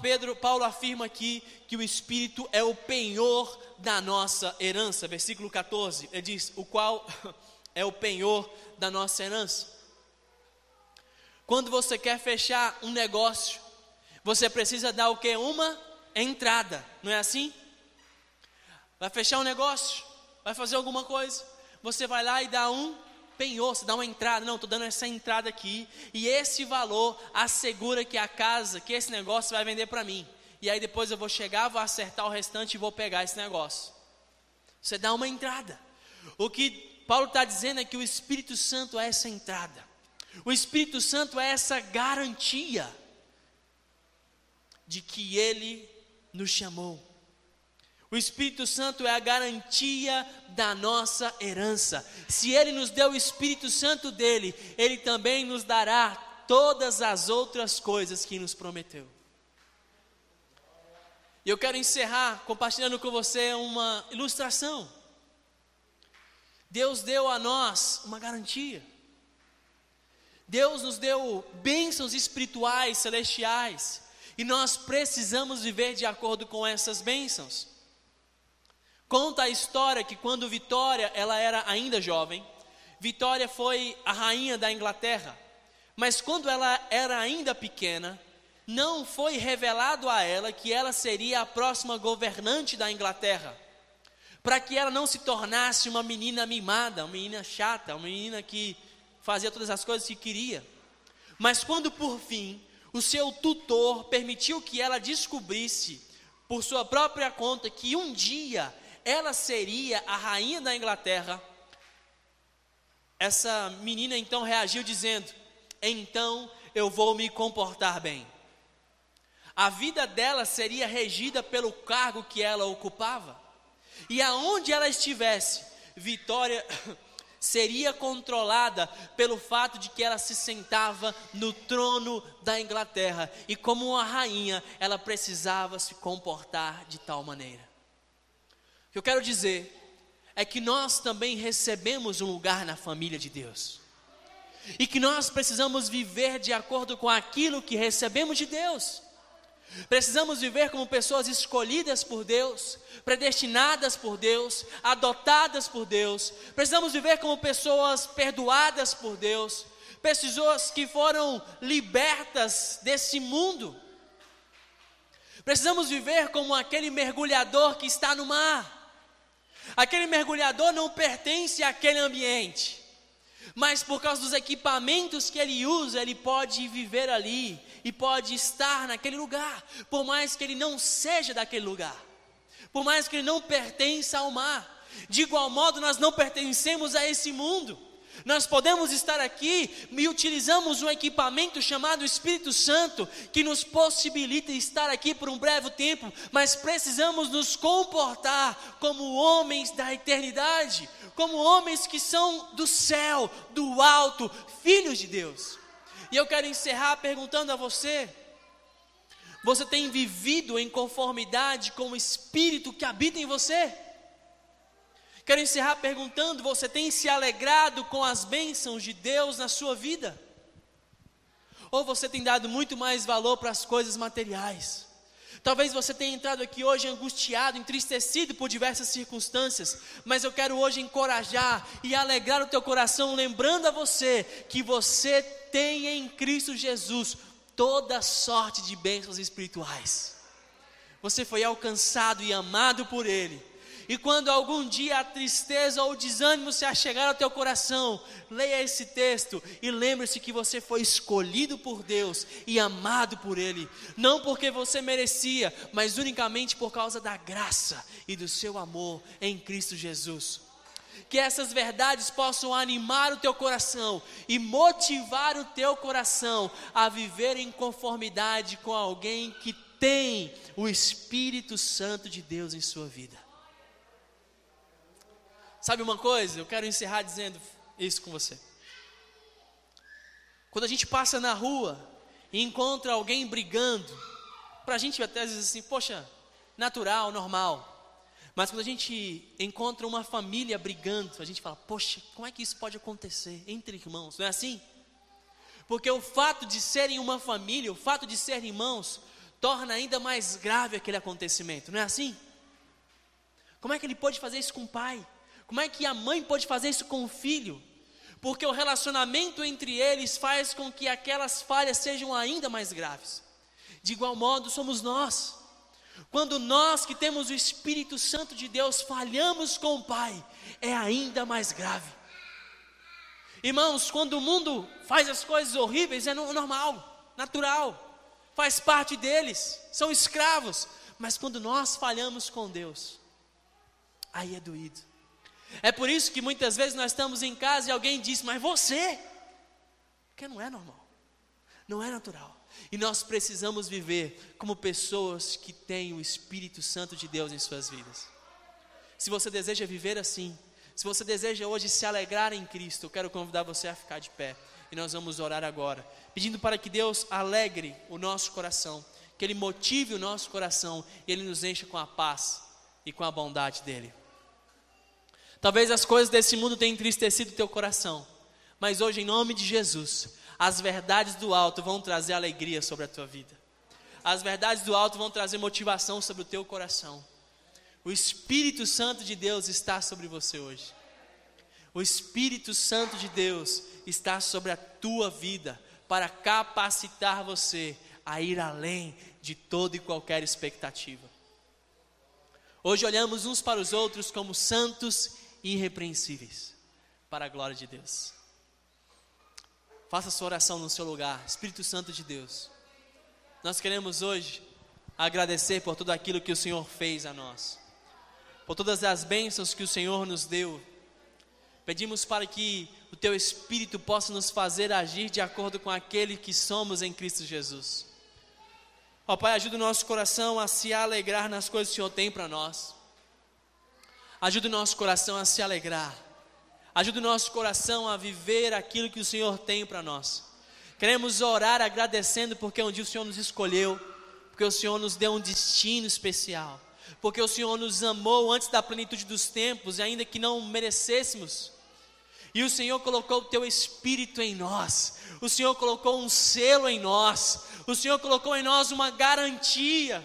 Pedro, Paulo afirma aqui que o Espírito é o penhor da nossa herança. Versículo 14, ele diz: O qual é o penhor da nossa herança. Quando você quer fechar um negócio, você precisa dar o que? Uma entrada, não é assim? Vai fechar um negócio, vai fazer alguma coisa, você vai lá e dá um penhor, você dá uma entrada, não, estou dando essa entrada aqui, e esse valor assegura que a casa, que esse negócio vai vender para mim. E aí depois eu vou chegar, vou acertar o restante e vou pegar esse negócio. Você dá uma entrada. O que Paulo está dizendo é que o Espírito Santo é essa entrada. O Espírito Santo é essa garantia de que Ele nos chamou. O Espírito Santo é a garantia da nossa herança. Se Ele nos deu o Espírito Santo dele, Ele também nos dará todas as outras coisas que nos prometeu. E eu quero encerrar compartilhando com você uma ilustração. Deus deu a nós uma garantia. Deus nos deu bênçãos espirituais, celestiais, e nós precisamos viver de acordo com essas bênçãos. Conta a história que quando Vitória, ela era ainda jovem, Vitória foi a rainha da Inglaterra. Mas quando ela era ainda pequena, não foi revelado a ela que ela seria a próxima governante da Inglaterra. Para que ela não se tornasse uma menina mimada, uma menina chata, uma menina que fazia todas as coisas que queria. Mas quando por fim o seu tutor permitiu que ela descobrisse por sua própria conta que um dia ela seria a rainha da Inglaterra, essa menina então reagiu dizendo: Então eu vou me comportar bem. A vida dela seria regida pelo cargo que ela ocupava, e aonde ela estivesse, Vitória seria controlada pelo fato de que ela se sentava no trono da Inglaterra, e como uma rainha, ela precisava se comportar de tal maneira. Que eu quero dizer é que nós também recebemos um lugar na família de Deus. E que nós precisamos viver de acordo com aquilo que recebemos de Deus. Precisamos viver como pessoas escolhidas por Deus, predestinadas por Deus, adotadas por Deus. Precisamos viver como pessoas perdoadas por Deus, pessoas que foram libertas desse mundo. Precisamos viver como aquele mergulhador que está no mar Aquele mergulhador não pertence àquele ambiente, mas por causa dos equipamentos que ele usa, ele pode viver ali e pode estar naquele lugar, por mais que ele não seja daquele lugar, por mais que ele não pertença ao mar. De igual modo, nós não pertencemos a esse mundo. Nós podemos estar aqui e utilizamos um equipamento chamado Espírito Santo, que nos possibilita estar aqui por um breve tempo, mas precisamos nos comportar como homens da eternidade, como homens que são do céu, do alto, filhos de Deus. E eu quero encerrar perguntando a você: você tem vivido em conformidade com o Espírito que habita em você? Quero encerrar perguntando: você tem se alegrado com as bênçãos de Deus na sua vida? Ou você tem dado muito mais valor para as coisas materiais? Talvez você tenha entrado aqui hoje angustiado, entristecido por diversas circunstâncias, mas eu quero hoje encorajar e alegrar o teu coração, lembrando a você que você tem em Cristo Jesus toda sorte de bênçãos espirituais. Você foi alcançado e amado por Ele. E quando algum dia a tristeza ou o desânimo se achegar ao teu coração, leia esse texto e lembre-se que você foi escolhido por Deus e amado por Ele, não porque você merecia, mas unicamente por causa da graça e do seu amor em Cristo Jesus. Que essas verdades possam animar o teu coração e motivar o teu coração a viver em conformidade com alguém que tem o Espírito Santo de Deus em sua vida. Sabe uma coisa? Eu quero encerrar dizendo isso com você. Quando a gente passa na rua e encontra alguém brigando, para a gente até às vezes assim, poxa, natural, normal. Mas quando a gente encontra uma família brigando, a gente fala, poxa, como é que isso pode acontecer entre irmãos? Não é assim? Porque o fato de serem uma família, o fato de serem irmãos, torna ainda mais grave aquele acontecimento, não é assim? Como é que ele pode fazer isso com o pai? Como é que a mãe pode fazer isso com o filho? Porque o relacionamento entre eles faz com que aquelas falhas sejam ainda mais graves. De igual modo, somos nós. Quando nós que temos o Espírito Santo de Deus falhamos com o Pai, é ainda mais grave. Irmãos, quando o mundo faz as coisas horríveis, é normal, natural, faz parte deles, são escravos. Mas quando nós falhamos com Deus, aí é doído. É por isso que muitas vezes nós estamos em casa e alguém diz, mas você, porque não é normal, não é natural. E nós precisamos viver como pessoas que têm o Espírito Santo de Deus em suas vidas. Se você deseja viver assim, se você deseja hoje se alegrar em Cristo, eu quero convidar você a ficar de pé. E nós vamos orar agora, pedindo para que Deus alegre o nosso coração, que Ele motive o nosso coração e Ele nos encha com a paz e com a bondade dEle. Talvez as coisas desse mundo tenham entristecido o teu coração, mas hoje, em nome de Jesus, as verdades do alto vão trazer alegria sobre a tua vida. As verdades do alto vão trazer motivação sobre o teu coração. O Espírito Santo de Deus está sobre você hoje. O Espírito Santo de Deus está sobre a tua vida para capacitar você a ir além de toda e qualquer expectativa. Hoje olhamos uns para os outros como santos irrepreensíveis para a glória de Deus. Faça sua oração no seu lugar, Espírito Santo de Deus. Nós queremos hoje agradecer por tudo aquilo que o Senhor fez a nós, por todas as bênçãos que o Senhor nos deu. Pedimos para que o Teu Espírito possa nos fazer agir de acordo com aquele que somos em Cristo Jesus. Ó Pai, ajuda o nosso coração a se alegrar nas coisas que o Senhor tem para nós. Ajude o nosso coração a se alegrar. Ajude o nosso coração a viver aquilo que o Senhor tem para nós. Queremos orar agradecendo porque um dia o Senhor nos escolheu, porque o Senhor nos deu um destino especial, porque o Senhor nos amou antes da plenitude dos tempos, ainda que não merecêssemos. E o Senhor colocou o teu espírito em nós. O Senhor colocou um selo em nós. O Senhor colocou em nós uma garantia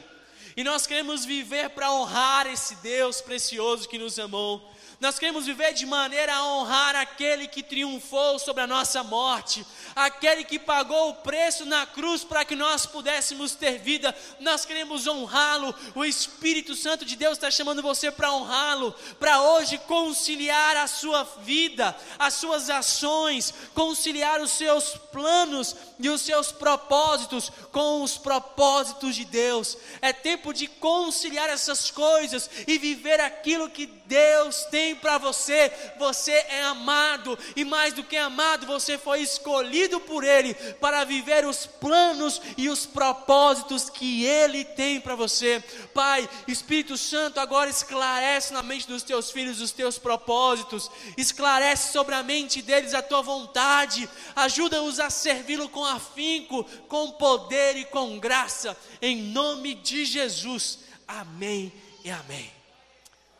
e nós queremos viver para honrar esse Deus precioso que nos amou. Nós queremos viver de maneira a honrar aquele que triunfou sobre a nossa morte, aquele que pagou o preço na cruz para que nós pudéssemos ter vida. Nós queremos honrá-lo. O Espírito Santo de Deus está chamando você para honrá-lo, para hoje conciliar a sua vida, as suas ações, conciliar os seus planos e os seus propósitos com os propósitos de Deus. É tempo de conciliar essas coisas e viver aquilo que Deus tem para você. Você é amado e mais do que amado, você foi escolhido por Ele para viver os planos e os propósitos que Ele tem para você. Pai, Espírito Santo, agora esclarece na mente dos teus filhos os teus propósitos, esclarece sobre a mente deles a tua vontade, ajuda-os a servi-lo com afinco, com poder e com graça, em nome de Jesus. Amém e amém.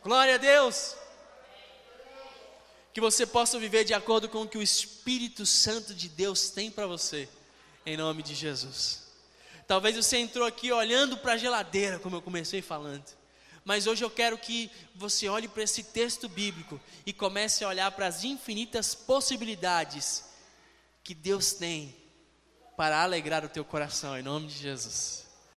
Glória a Deus. Que você possa viver de acordo com o que o Espírito Santo de Deus tem para você, em nome de Jesus. Talvez você entrou aqui olhando para a geladeira, como eu comecei falando. Mas hoje eu quero que você olhe para esse texto bíblico e comece a olhar para as infinitas possibilidades que Deus tem para alegrar o teu coração, em nome de Jesus.